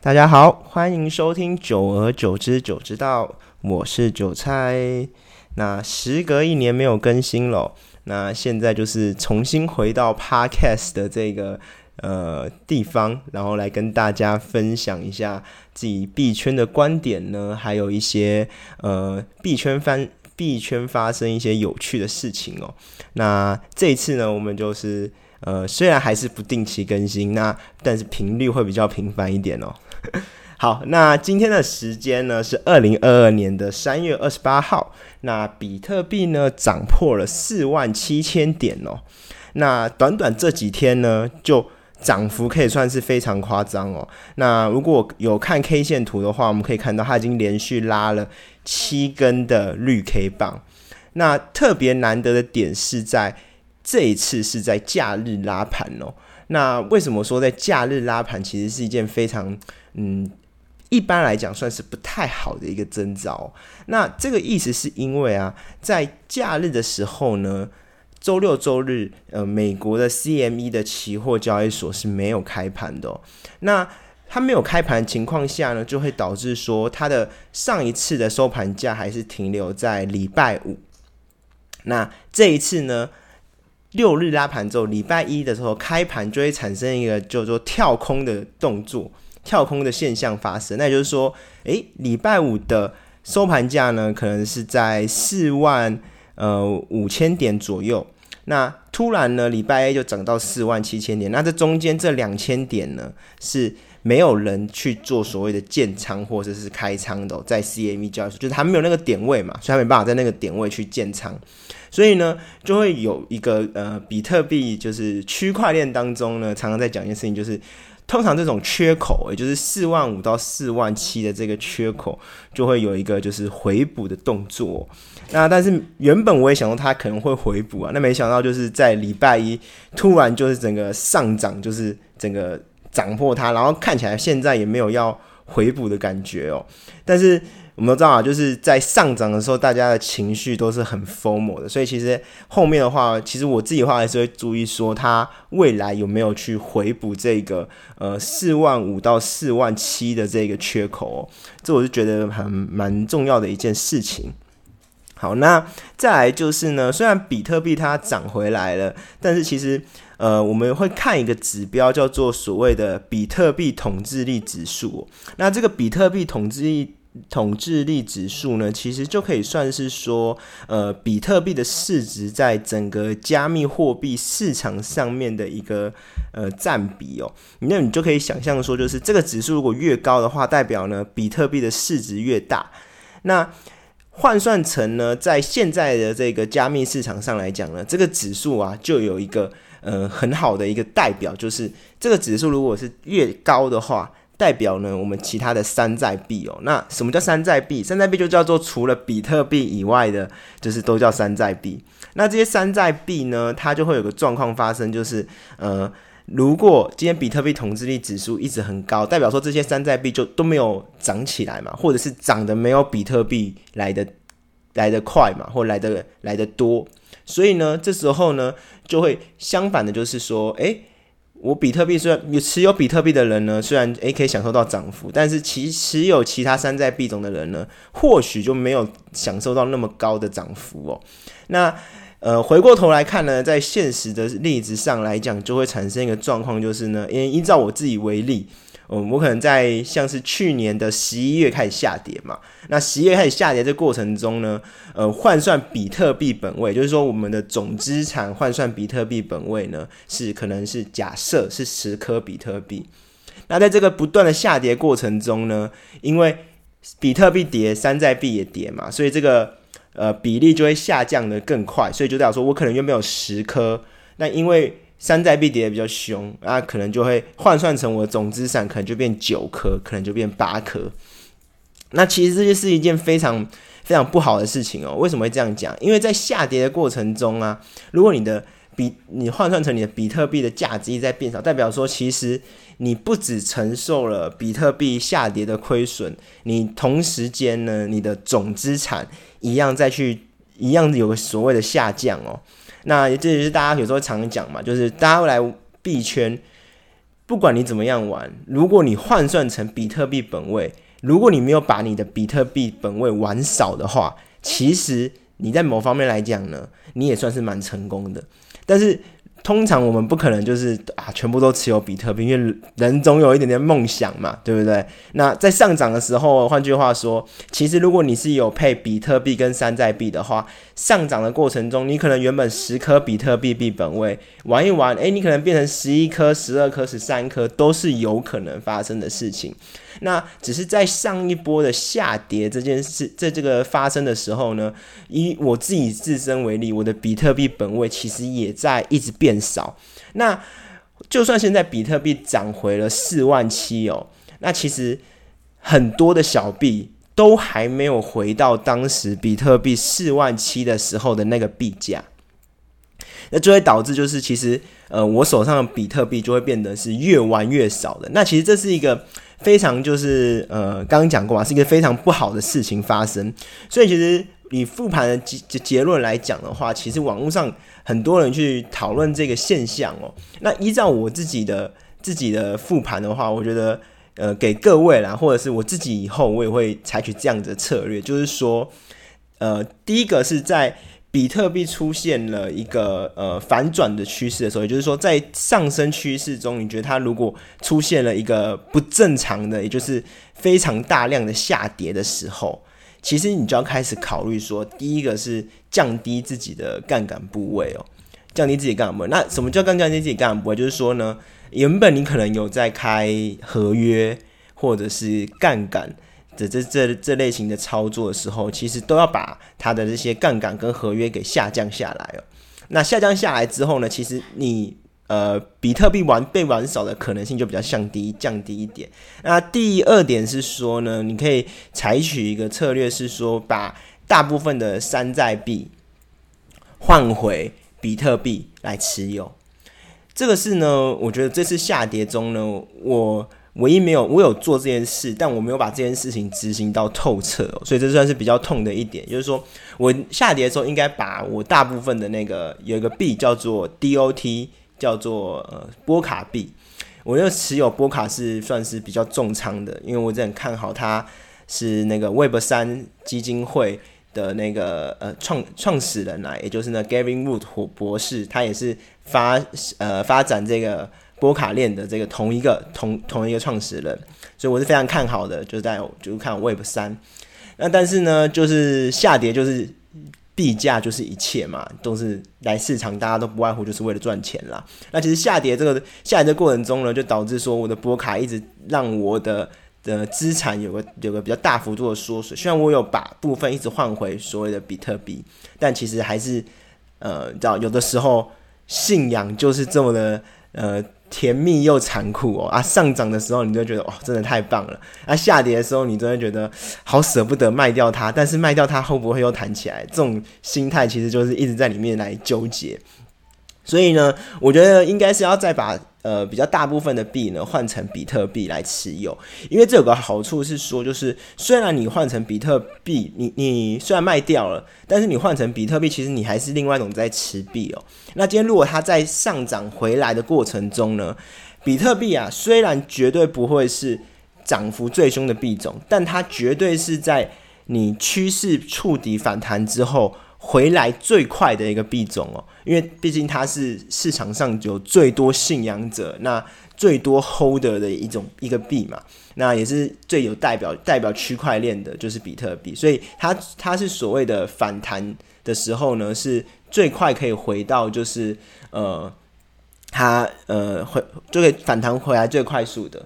大家好，欢迎收听《久而久之久知道》，我是韭菜。那时隔一年没有更新了，那现在就是重新回到 Podcast 的这个呃地方，然后来跟大家分享一下自己币圈的观点呢，还有一些呃币圈翻币圈发生一些有趣的事情哦。那这一次呢，我们就是呃虽然还是不定期更新，那但是频率会比较频繁一点哦。好，那今天的时间呢是二零二二年的三月二十八号。那比特币呢涨破了四万七千点哦。那短短这几天呢，就涨幅可以算是非常夸张哦。那如果有看 K 线图的话，我们可以看到它已经连续拉了七根的绿 K 棒。那特别难得的点是在这一次是在假日拉盘哦。那为什么说在假日拉盘其实是一件非常嗯？一般来讲，算是不太好的一个征兆。那这个意思是因为啊，在假日的时候呢，周六周日，呃，美国的 CME 的期货交易所是没有开盘的。那它没有开盘情况下呢，就会导致说它的上一次的收盘价还是停留在礼拜五。那这一次呢，六日拉盘之后，礼拜一的时候开盘就会产生一个叫做跳空的动作。跳空的现象发生，那也就是说，诶，礼拜五的收盘价呢，可能是在四万呃五千点左右。那突然呢，礼拜一就涨到四万七千点。那这中间这两千点呢，是没有人去做所谓的建仓或者是开仓的，在 CME 交易所，就是他没有那个点位嘛，所以他没办法在那个点位去建仓。所以呢，就会有一个呃，比特币就是区块链当中呢，常常在讲一件事情，就是。通常这种缺口，也就是四万五到四万七的这个缺口，就会有一个就是回补的动作。那但是原本我也想到它可能会回补啊，那没想到就是在礼拜一突然就是整个上涨，就是整个涨破它，然后看起来现在也没有要回补的感觉哦。但是我们都知道啊，就是在上涨的时候，大家的情绪都是很疯魔的，所以其实后面的话，其实我自己的话还是会注意说，它未来有没有去回补这个呃四万五到四万七的这个缺口哦，这我是觉得很蛮重要的一件事情。好，那再来就是呢，虽然比特币它涨回来了，但是其实呃我们会看一个指标叫做所谓的比特币统治力指数，那这个比特币统治力。统治力指数呢，其实就可以算是说，呃，比特币的市值在整个加密货币市场上面的一个呃占比哦。那你就可以想象说，就是这个指数如果越高的话，代表呢比特币的市值越大。那换算成呢，在现在的这个加密市场上来讲呢，这个指数啊，就有一个呃很好的一个代表，就是这个指数如果是越高的话。代表呢，我们其他的山寨币哦。那什么叫山寨币？山寨币就叫做除了比特币以外的，就是都叫山寨币。那这些山寨币呢，它就会有个状况发生，就是呃，如果今天比特币统治力指数一直很高，代表说这些山寨币就都没有涨起来嘛，或者是涨得没有比特币来的来的快嘛，或来的来的多。所以呢，这时候呢，就会相反的，就是说，诶。我比特币虽然有持有比特币的人呢，虽然诶可以享受到涨幅，但是其持有其他山寨币种的人呢，或许就没有享受到那么高的涨幅哦。那呃回过头来看呢，在现实的例子上来讲，就会产生一个状况，就是呢，因依照我自己为例。嗯，我可能在像是去年的十一月开始下跌嘛，那十一月开始下跌这过程中呢，呃，换算比特币本位，就是说我们的总资产换算比特币本位呢，是可能是假设是十颗比特币。那在这个不断的下跌过程中呢，因为比特币跌，山寨币也跌嘛，所以这个呃比例就会下降的更快，所以就代表说我可能原本有十颗，那因为山寨币跌的比较凶，那可能就会换算成我的总资产，可能就变九颗，可能就变八颗。那其实这就是一件非常非常不好的事情哦。为什么会这样讲？因为在下跌的过程中啊，如果你的比你换算成你的比特币的价值一直在变少，代表说其实你不只承受了比特币下跌的亏损，你同时间呢，你的总资产一样再去一样有个所谓的下降哦。那这也是大家有时候常讲嘛，就是大家会来币圈，不管你怎么样玩，如果你换算成比特币本位，如果你没有把你的比特币本位玩少的话，其实你在某方面来讲呢，你也算是蛮成功的。但是通常我们不可能就是啊，全部都持有比特币，因为人总有一点点梦想嘛，对不对？那在上涨的时候，换句话说，其实如果你是有配比特币跟山寨币的话，上涨的过程中，你可能原本十颗比特币币本位玩一玩，诶，你可能变成十一颗、十二颗、十三颗，都是有可能发生的事情。那只是在上一波的下跌这件事，在这个发生的时候呢，以我自己自身为例，我的比特币本位其实也在一直变少。那就算现在比特币涨回了四万七哦，那其实很多的小币都还没有回到当时比特币四万七的时候的那个币价。那就会导致就是其实呃，我手上的比特币就会变得是越玩越少的。那其实这是一个。非常就是呃，刚刚讲过啊，是一个非常不好的事情发生。所以其实以复盘的结结论来讲的话，其实网络上很多人去讨论这个现象哦。那依照我自己的自己的复盘的话，我觉得呃，给各位啦，或者是我自己以后我也会采取这样的策略，就是说呃，第一个是在。比特币出现了一个呃反转的趋势的时候，也就是说，在上升趋势中，你觉得它如果出现了一个不正常的，也就是非常大量的下跌的时候，其实你就要开始考虑说，第一个是降低自己的杠杆部位哦，降低自己杠杆。那什么叫降降低自己杠杆？就是说呢，原本你可能有在开合约或者是杠杆。这这这这类型的操作的时候，其实都要把它的这些杠杆跟合约给下降下来哦。那下降下来之后呢，其实你呃比特币玩被玩少的可能性就比较降低降低一点。那第二点是说呢，你可以采取一个策略是说，把大部分的山寨币换回比特币来持有。这个是呢，我觉得这次下跌中呢，我。唯一没有，我有做这件事，但我没有把这件事情执行到透彻，所以这算是比较痛的一点。就是说我下跌的时候，应该把我大部分的那个有一个币叫做 DOT，叫做呃波卡币，我又持有波卡是算是比较重仓的，因为我真的很看好它是那个 Web 三基金会的那个呃创创始人啊，也就是呢 Gavin Wood 博博士，他也是发呃发展这个。波卡链的这个同一个同同一个创始人，所以我是非常看好的，就是在就是看 Web 三。那但是呢，就是下跌就是币价就是一切嘛，都是来市场，大家都不外乎就是为了赚钱啦。那其实下跌这个下跌的过程中呢，就导致说我的波卡一直让我的的资产有个有个比较大幅度的缩水。虽然我有把部分一直换回所谓的比特币，但其实还是呃，知道有的时候信仰就是这么的呃。甜蜜又残酷哦啊！上涨的时候你就觉得哇，真的太棒了；啊，下跌的时候你真的觉得好舍不得卖掉它，但是卖掉它会不会又弹起来？这种心态其实就是一直在里面来纠结。所以呢，我觉得应该是要再把。呃，比较大部分的币呢换成比特币来持有，因为这有个好处是说，就是虽然你换成比特币，你你虽然卖掉了，但是你换成比特币，其实你还是另外一种在持币哦。那今天如果它在上涨回来的过程中呢，比特币啊，虽然绝对不会是涨幅最凶的币种，但它绝对是在你趋势触底反弹之后。回来最快的一个币种哦，因为毕竟它是市场上有最多信仰者、那最多 holder 的一种一个币嘛，那也是最有代表代表区块链的，就是比特币，所以它它是所谓的反弹的时候呢，是最快可以回到就是呃，它呃回就可以反弹回来最快速的。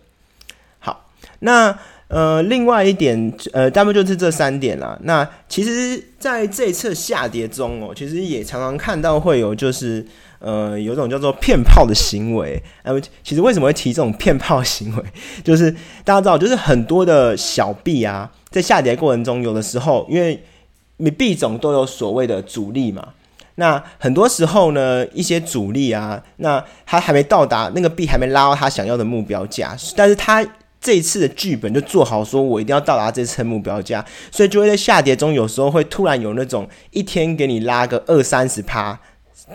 好，那。呃，另外一点，呃，大部就是这三点啦。那其实在这一次下跌中哦，其实也常常看到会有就是，呃，有种叫做骗炮的行为。呃，其实为什么会提这种骗炮行为？就是大家知道，就是很多的小币啊，在下跌过程中，有的时候因为你币种都有所谓的阻力嘛，那很多时候呢，一些阻力啊，那它还没到达那个币还没拉到它想要的目标价，但是它。这一次的剧本就做好，说我一定要到达这次目标价，所以就会在下跌中，有时候会突然有那种一天给你拉个二三十趴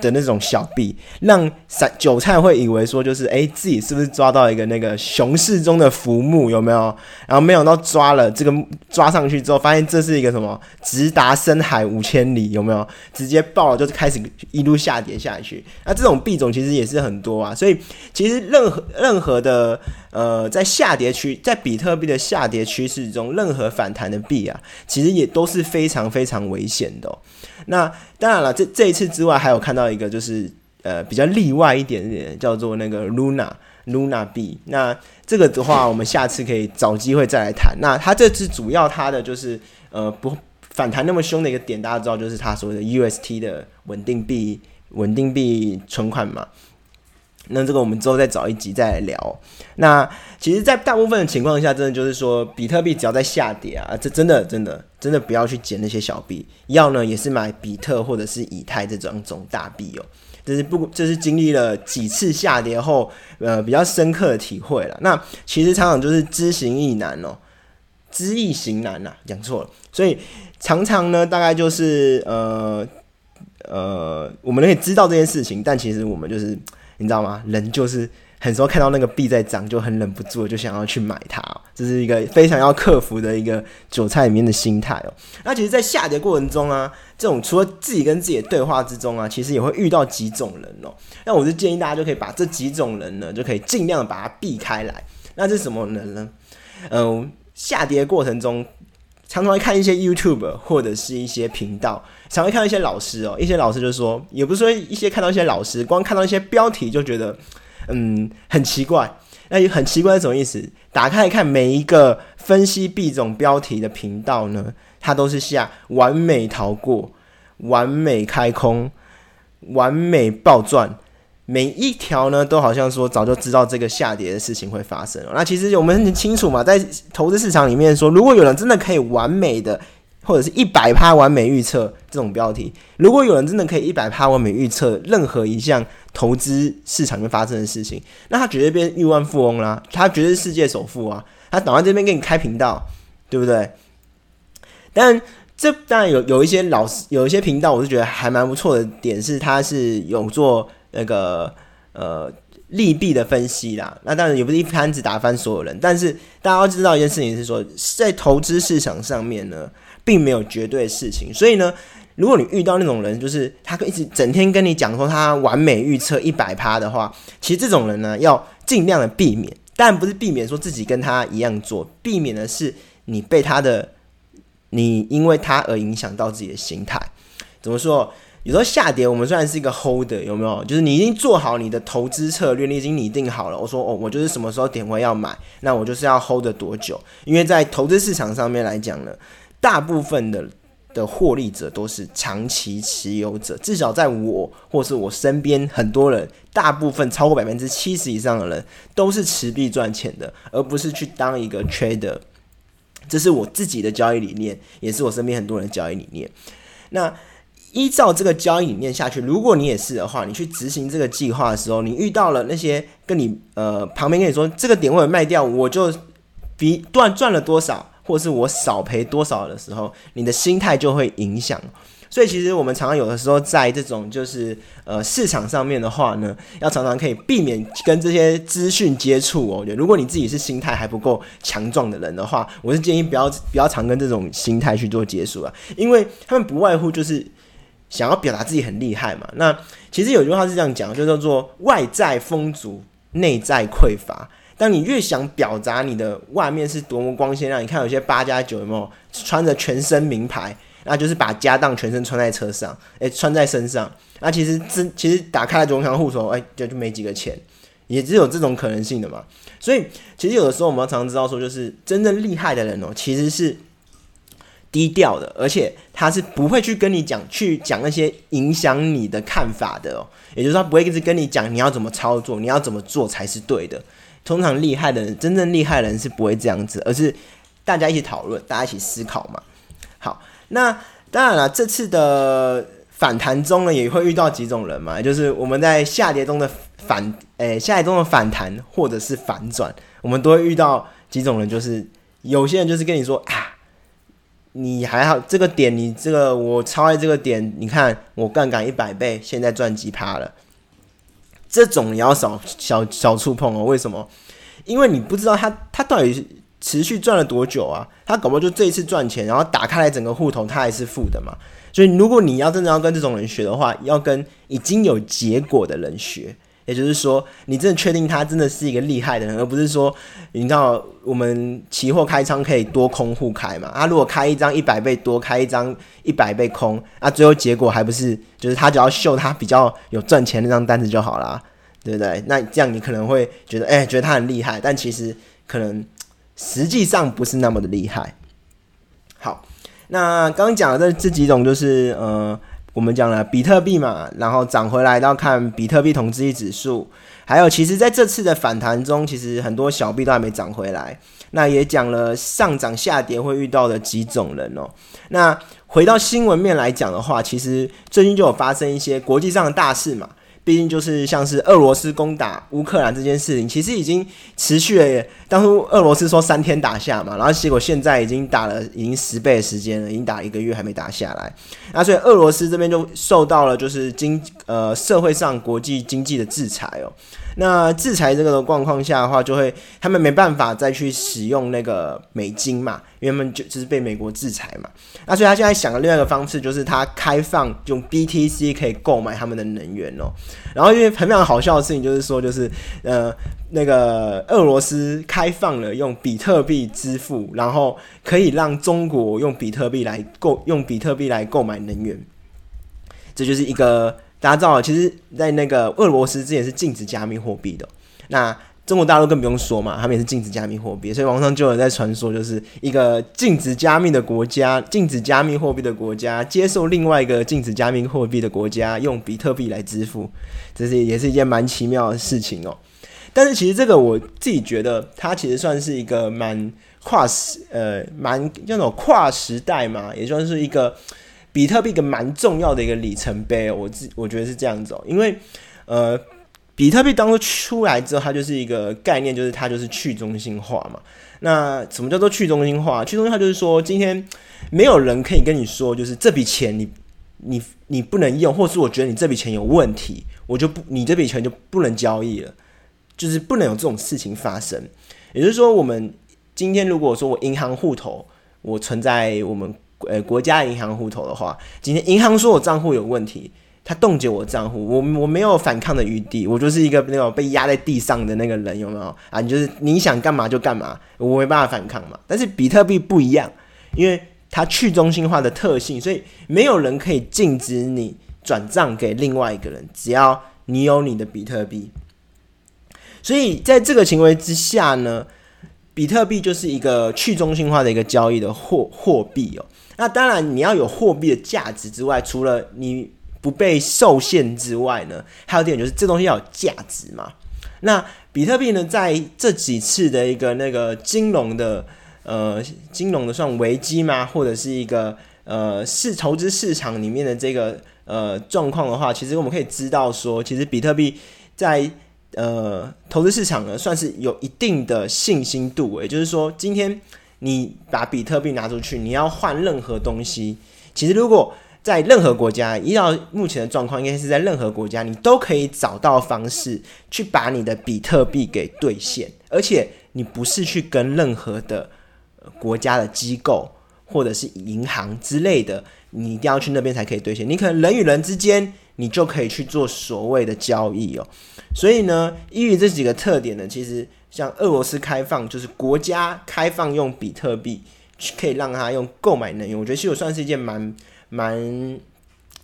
的那种小币，让散韭菜会以为说就是哎自己是不是抓到一个那个熊市中的浮木有没有？然后没想到抓了这个抓上去之后，发现这是一个什么直达深海五千里有没有？直接爆了就开始一路下跌下去。那这种币种其实也是很多啊，所以其实任何任何的呃在下跌区，在比特币的下跌趋势中，任何反弹的币啊，其实也都是非常非常危险的。那当然了，这这一次之外，还有看到一个就是呃比较例外一点点，叫做那个 Luna Luna 币。那这个的话，我们下次可以找机会再来谈。那它这次主要它的就是呃不反弹那么凶的一个点，大家知道就是它所谓的 UST 的稳定币稳定币存款嘛。那这个我们之后再找一集再来聊。那其实，在大部分的情况下，真的就是说，比特币只要在下跌啊，这真的真的真的不要去捡那些小币，要呢也是买比特或者是以太这种种大币哦。这是不，这是经历了几次下跌后，呃，比较深刻的体会了。那其实常常就是知行易难哦，知易行难呐，讲错了。所以常常呢，大概就是呃呃，我们可以知道这件事情，但其实我们就是。你知道吗？人就是很时候看到那个币在涨，就很忍不住就想要去买它，这是一个非常要克服的一个韭菜里面的心态哦。那其实，在下跌过程中啊，这种除了自己跟自己的对话之中啊，其实也会遇到几种人哦。那我就建议大家就可以把这几种人呢，就可以尽量把它避开来。那是什么人呢？嗯，下跌过程中常常会看一些 YouTube 或者是一些频道。常会看到一些老师哦，一些老师就说，也不是说一些看到一些老师，光看到一些标题就觉得，嗯，很奇怪。那很奇怪是什么意思？打开看每一个分析币种标题的频道呢，它都是下完美逃过、完美开空、完美暴赚，每一条呢都好像说早就知道这个下跌的事情会发生。那其实我们很清楚嘛，在投资市场里面说，如果有人真的可以完美的。或者是一百趴完美预测这种标题，如果有人真的可以一百趴完美预测任何一项投资市场里面发生的事情，那他绝对变亿万富翁啦，他绝对是世界首富啊！他倒在这边给你开频道，对不对？但这当然有有一些老师有一些频道，我是觉得还蛮不错的点是，他是有做那个呃利弊的分析啦。那当然也不是一竿子打翻所有人，但是大家要知道一件事情是说，在投资市场上面呢。并没有绝对的事情，所以呢，如果你遇到那种人，就是他一直整天跟你讲说他完美预测一百趴的话，其实这种人呢，要尽量的避免。但不是避免说自己跟他一样做，避免的是你被他的，你因为他而影响到自己的心态。怎么说？有时候下跌，我们虽然是一个 hold，有没有？就是你已经做好你的投资策略，你已经拟定好了。我说哦，我就是什么时候点位要买，那我就是要 hold 多久？因为在投资市场上面来讲呢。大部分的的获利者都是长期持有者，至少在我或是我身边很多人，大部分超过百分之七十以上的人都是持币赚钱的，而不是去当一个 trader。这是我自己的交易理念，也是我身边很多人交易理念。那依照这个交易理念下去，如果你也是的话，你去执行这个计划的时候，你遇到了那些跟你呃旁边跟你说这个点位卖掉，我就比赚赚了多少。或是我少赔多少的时候，你的心态就会影响。所以其实我们常常有的时候在这种就是呃市场上面的话呢，要常常可以避免跟这些资讯接触哦。如果你自己是心态还不够强壮的人的话，我是建议不要不要常跟这种心态去做接触啊，因为他们不外乎就是想要表达自己很厉害嘛。那其实有句话是这样讲，就叫做外在丰足，内在匮乏。当你越想表达你的外面是多么光鲜亮，你看有些八加九有没有穿着全身名牌，那就是把家当全身穿在车上，诶，穿在身上，那其实真其实打开了中央户头，诶，就就没几个钱，也只有这种可能性的嘛。所以其实有的时候我们要常常知道说，就是真正厉害的人哦，其实是低调的，而且他是不会去跟你讲去讲那些影响你的看法的哦，也就是说他不会一直跟你讲你要怎么操作，你要怎么做才是对的。通常厉害的人，真正厉害的人是不会这样子，而是大家一起讨论，大家一起思考嘛。好，那当然了，这次的反弹中呢，也会遇到几种人嘛，就是我们在下跌中的反，诶，下跌中的反弹或者是反转，我们都会遇到几种人，就是有些人就是跟你说啊，你还好，这个点你这个我超爱这个点，你看我杠杆一百倍，现在赚几趴了。这种你要少少少触碰哦，为什么？因为你不知道他他到底持续赚了多久啊？他搞不好就这一次赚钱，然后打开来整个户头他还是负的嘛。所以如果你要真的要跟这种人学的话，要跟已经有结果的人学。也就是说，你真的确定他真的是一个厉害的人，而不是说，你知道我们期货开仓可以多空互开嘛？他如果开一张一百倍多，开一张一百倍空，那最后结果还不是就是他只要秀他比较有赚钱那张单子就好啦，对不对？那这样你可能会觉得，哎，觉得他很厉害，但其实可能实际上不是那么的厉害。好，那刚刚讲的这这几种就是呃。我们讲了比特币嘛，然后涨回来，要看比特币同质指数，还有其实在这次的反弹中，其实很多小币都还没涨回来。那也讲了上涨下跌会遇到的几种人哦。那回到新闻面来讲的话，其实最近就有发生一些国际上的大事嘛。毕竟就是像是俄罗斯攻打乌克兰这件事情，其实已经持续了。当初俄罗斯说三天打下嘛，然后结果现在已经打了已经十倍的时间了，已经打一个月还没打下来。那所以俄罗斯这边就受到了就是经呃社会上国际经济的制裁哦。那制裁这个的状况下的话，就会他们没办法再去使用那个美金嘛，因为他们就就是被美国制裁嘛。那所以他现在想的另外一个方式，就是他开放用 BTC 可以购买他们的能源哦。然后因为很非常好笑的事情，就是说就是呃那个俄罗斯开放了用比特币支付，然后可以让中国用比特币来购用比特币来购买能源，这就是一个。大家知道，其实，在那个俄罗斯之前是禁止加密货币的。那中国大陆更不用说嘛，他们也是禁止加密货币。所以网上就有在传说，就是一个禁止加密的国家，禁止加密货币的国家，接受另外一个禁止加密货币的国家用比特币来支付，这是也是一件蛮奇妙的事情哦。但是其实这个我自己觉得，它其实算是一个蛮跨时，呃，蛮那种跨时代嘛，也算是一个。比特币一个蛮重要的一个里程碑，我自我觉得是这样子哦，因为呃，比特币当初出来之后，它就是一个概念，就是它就是去中心化嘛。那什么叫做去中心化？去中心化就是说，今天没有人可以跟你说，就是这笔钱你你你不能用，或是我觉得你这笔钱有问题，我就不你这笔钱就不能交易了，就是不能有这种事情发生。也就是说，我们今天如果说我银行户头我存在我们。呃，国家银行户头的话，今天银行说我账户有问题，他冻结我账户，我我没有反抗的余地，我就是一个那种被压在地上的那个人，有没有啊？你就是你想干嘛就干嘛，我没办法反抗嘛。但是比特币不一样，因为它去中心化的特性，所以没有人可以禁止你转账给另外一个人，只要你有你的比特币。所以在这个行为之下呢，比特币就是一个去中心化的一个交易的货货币哦。那当然，你要有货币的价值之外，除了你不被受限之外呢，还有点就是这东西要有价值嘛。那比特币呢，在这几次的一个那个金融的呃金融的算危机吗？或者是一个呃市投资市场里面的这个呃状况的话，其实我们可以知道说，其实比特币在呃投资市场呢，算是有一定的信心度。也就是说，今天。你把比特币拿出去，你要换任何东西。其实，如果在任何国家，依照目前的状况，应该是在任何国家，你都可以找到方式去把你的比特币给兑现。而且，你不是去跟任何的国家的机构或者是银行之类的，你一定要去那边才可以兑现。你可能人与人之间，你就可以去做所谓的交易哦。所以呢，依于这几个特点呢，其实。像俄罗斯开放，就是国家开放用比特币，可以让他用购买能源。我觉得其实算是一件蛮蛮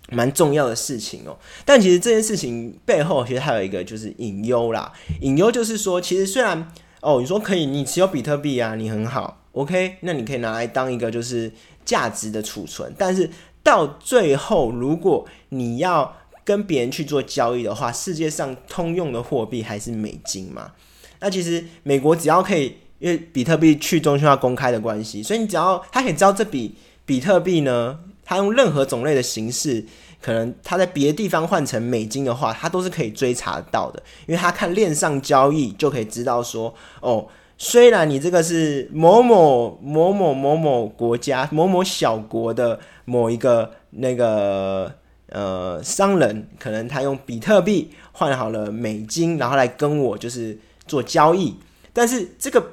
蛮重要的事情哦。但其实这件事情背后，其实还有一个就是隐忧啦。隐忧就是说，其实虽然哦，你说可以，你持有比特币啊，你很好，OK，那你可以拿来当一个就是价值的储存。但是到最后，如果你要跟别人去做交易的话，世界上通用的货币还是美金嘛？那其实美国只要可以，因为比特币去中心化公开的关系，所以你只要他可以知道这笔比特币呢，他用任何种类的形式，可能他在别的地方换成美金的话，他都是可以追查到的，因为他看链上交易就可以知道说，哦，虽然你这个是某某某某某某国家某某小国的某一个那个呃商人，可能他用比特币换好了美金，然后来跟我就是做交易，但是这个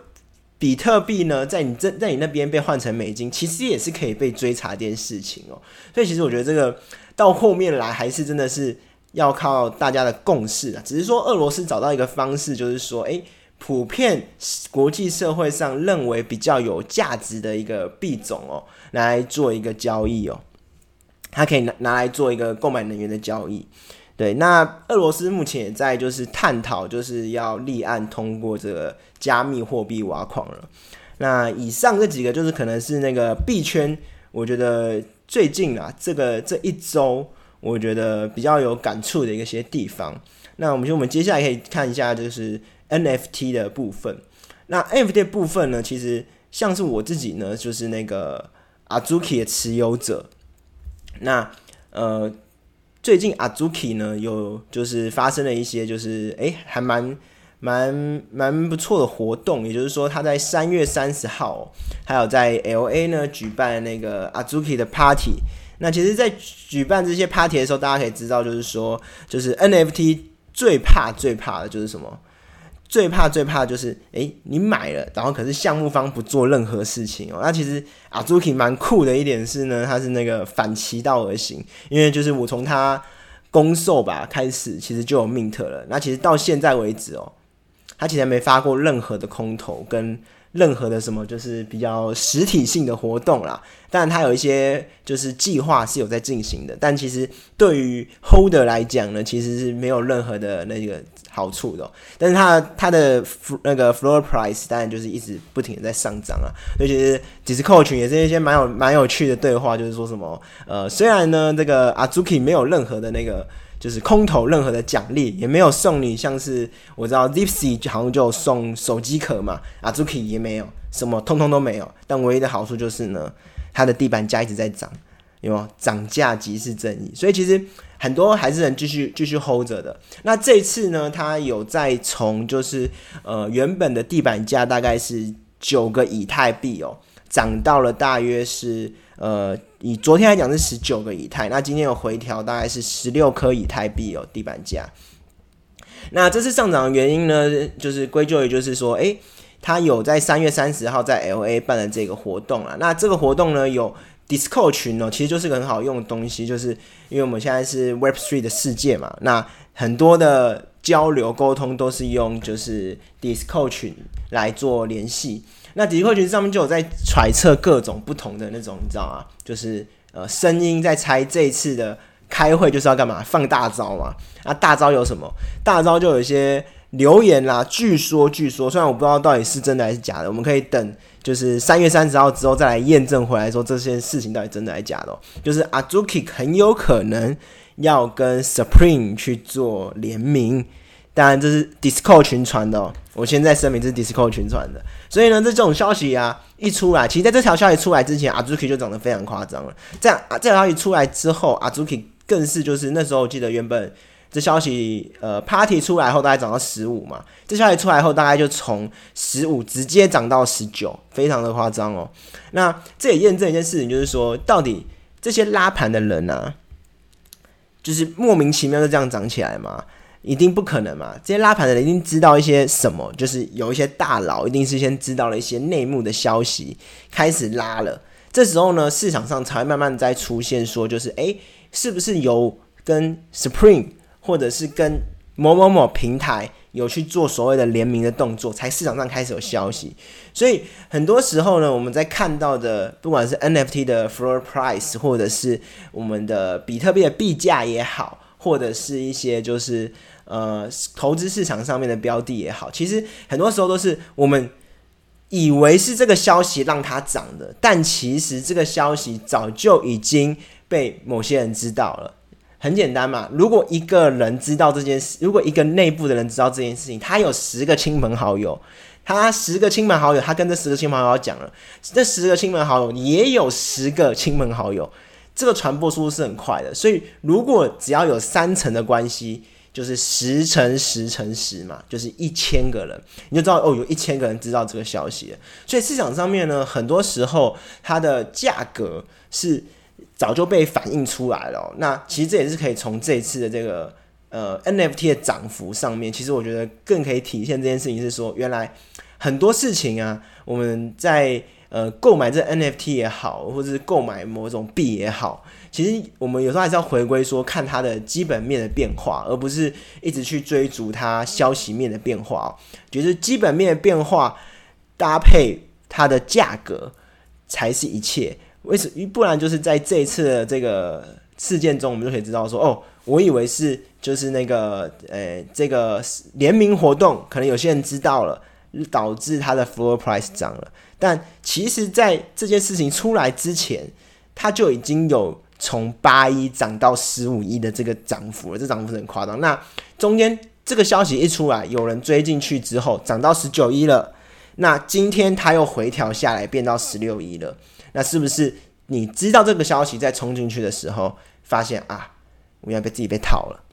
比特币呢，在你这在你那边被换成美金，其实也是可以被追查这件事情哦。所以其实我觉得这个到后面来还是真的是。要靠大家的共识啊，只是说俄罗斯找到一个方式，就是说，诶，普遍国际社会上认为比较有价值的一个币种哦，来做一个交易哦，它可以拿拿来做一个购买能源的交易。对，那俄罗斯目前也在就是探讨，就是要立案通过这个加密货币挖矿了。那以上这几个就是可能是那个币圈，我觉得最近啊，这个这一周。我觉得比较有感触的一些地方。那我们就我们接下来可以看一下，就是 NFT 的部分。那 NFT 部分呢，其实像是我自己呢，就是那个 Azuki 的持有者。那呃，最近 Azuki 呢，有就是发生了一些，就是诶，还蛮蛮蛮不错的活动。也就是说，他在三月三十号，还有在 LA 呢举办那个 Azuki 的 Party。那其实，在举办这些 party 的时候，大家可以知道，就是说，就是 NFT 最怕、最怕的就是什么？最怕、最怕就是，诶，你买了，然后可是项目方不做任何事情哦。那其实阿 Zuki 蛮酷的一点是呢，它是那个反其道而行，因为就是我从它公售吧开始，其实就有 mint 了。那其实到现在为止哦，它其实没发过任何的空投跟。任何的什么就是比较实体性的活动啦，当然它有一些就是计划是有在进行的，但其实对于 holder 来讲呢，其实是没有任何的那个好处的。但是它它的那个 floor price 当然就是一直不停的在上涨啊，尤其是 Discord 群也是一些蛮有蛮有趣的对话，就是说什么呃，虽然呢这个 Azuki 没有任何的那个。就是空投任何的奖励也没有送你，像是我知道 Zipsy 好像就送手机壳嘛，Azuki 也没有，什么通通都没有。但唯一的好处就是呢，它的地板价一直在涨，有有涨价即是正义，所以其实很多还是能继续继续 hold 着的。那这次呢，它有在从就是呃原本的地板价大概是九个以太币哦，涨到了大约是呃。以昨天来讲是十九个以太，那今天有回调，大概是十六颗以太币哦，地板价。那这次上涨的原因呢，就是归咎于就是说，诶，他有在三月三十号在 L A 办的这个活动啊。那这个活动呢，有 d i s c o 群哦，其实就是个很好用的东西，就是因为我们现在是 Web Three 的世界嘛，那很多的交流沟通都是用就是 d i s c o 群来做联系。那迪克群上面就有在揣测各种不同的那种，你知道吗？就是呃，声音在猜这一次的开会就是要干嘛？放大招嘛？啊，大招有什么？大招就有一些留言啦。据说，据说，虽然我不知道到底是真的还是假的，我们可以等就是三月三十号之后再来验证回来，说这些事情到底真的还是假的。就是阿朱 k 很有可能要跟 Supreme 去做联名。当然，这是 Discord 群传的。我现在声明，这是 Discord 群传的。所以呢，这这种消息啊一出来，其实在这条消息出来之前，Azuki 就涨得非常夸张了。这样啊，这条消息出来之后，Azuki 更是就是那时候记得原本这消息呃 Party 出来后，大概涨到十五嘛。这消息出来后，大概就从十五直接涨到十九，非常的夸张哦。那这也验证一件事情，就是说到底这些拉盘的人呢，就是莫名其妙就这样涨起来嘛？一定不可能嘛！这些拉盘的人一定知道一些什么，就是有一些大佬一定是先知道了一些内幕的消息，开始拉了。这时候呢，市场上才会慢慢在出现说，就是诶，是不是有跟 Spring 或者是跟某某某平台有去做所谓的联名的动作，才市场上开始有消息。所以很多时候呢，我们在看到的，不管是 NFT 的 floor price，或者是我们的比特币的币价也好，或者是一些就是。呃，投资市场上面的标的也好，其实很多时候都是我们以为是这个消息让它涨的，但其实这个消息早就已经被某些人知道了。很简单嘛，如果一个人知道这件事，如果一个内部的人知道这件事情，他有十个亲朋好友，他十个亲朋好友，他跟这十个亲朋好友讲了，这十个亲朋好友也有十个亲朋好友，这个传播速度是很快的。所以，如果只要有三层的关系，就是十乘十乘十嘛，就是一千个人，你就知道哦，有一千个人知道这个消息。所以市场上面呢，很多时候它的价格是早就被反映出来了。那其实这也是可以从这一次的这个呃 NFT 的涨幅上面，其实我觉得更可以体现这件事情是说，原来很多事情啊，我们在呃购买这 NFT 也好，或者是购买某种币也好。其实我们有时候还是要回归说，看它的基本面的变化，而不是一直去追逐它消息面的变化哦。觉得基本面的变化搭配它的价格才是一切。为什？不然就是在这一次的这个事件中，我们就可以知道说，哦，我以为是就是那个呃这个联名活动，可能有些人知道了，导致它的 floor price 涨了。但其实，在这件事情出来之前，它就已经有。从八一涨到十五亿的这个涨幅了，这涨幅很夸张。那中间这个消息一出来，有人追进去之后，涨到十九亿了。那今天它又回调下来，变到十六亿了。那是不是你知道这个消息再冲进去的时候，发现啊，我要被自己被套了？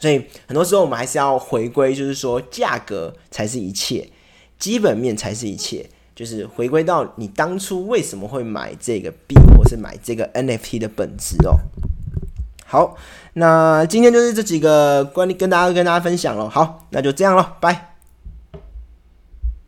所以很多时候我们还是要回归，就是说价格才是一切，基本面才是一切。就是回归到你当初为什么会买这个币，或是买这个 NFT 的本质哦。好，那今天就是这几个观点跟大家跟大家分享了。好，那就这样了，拜。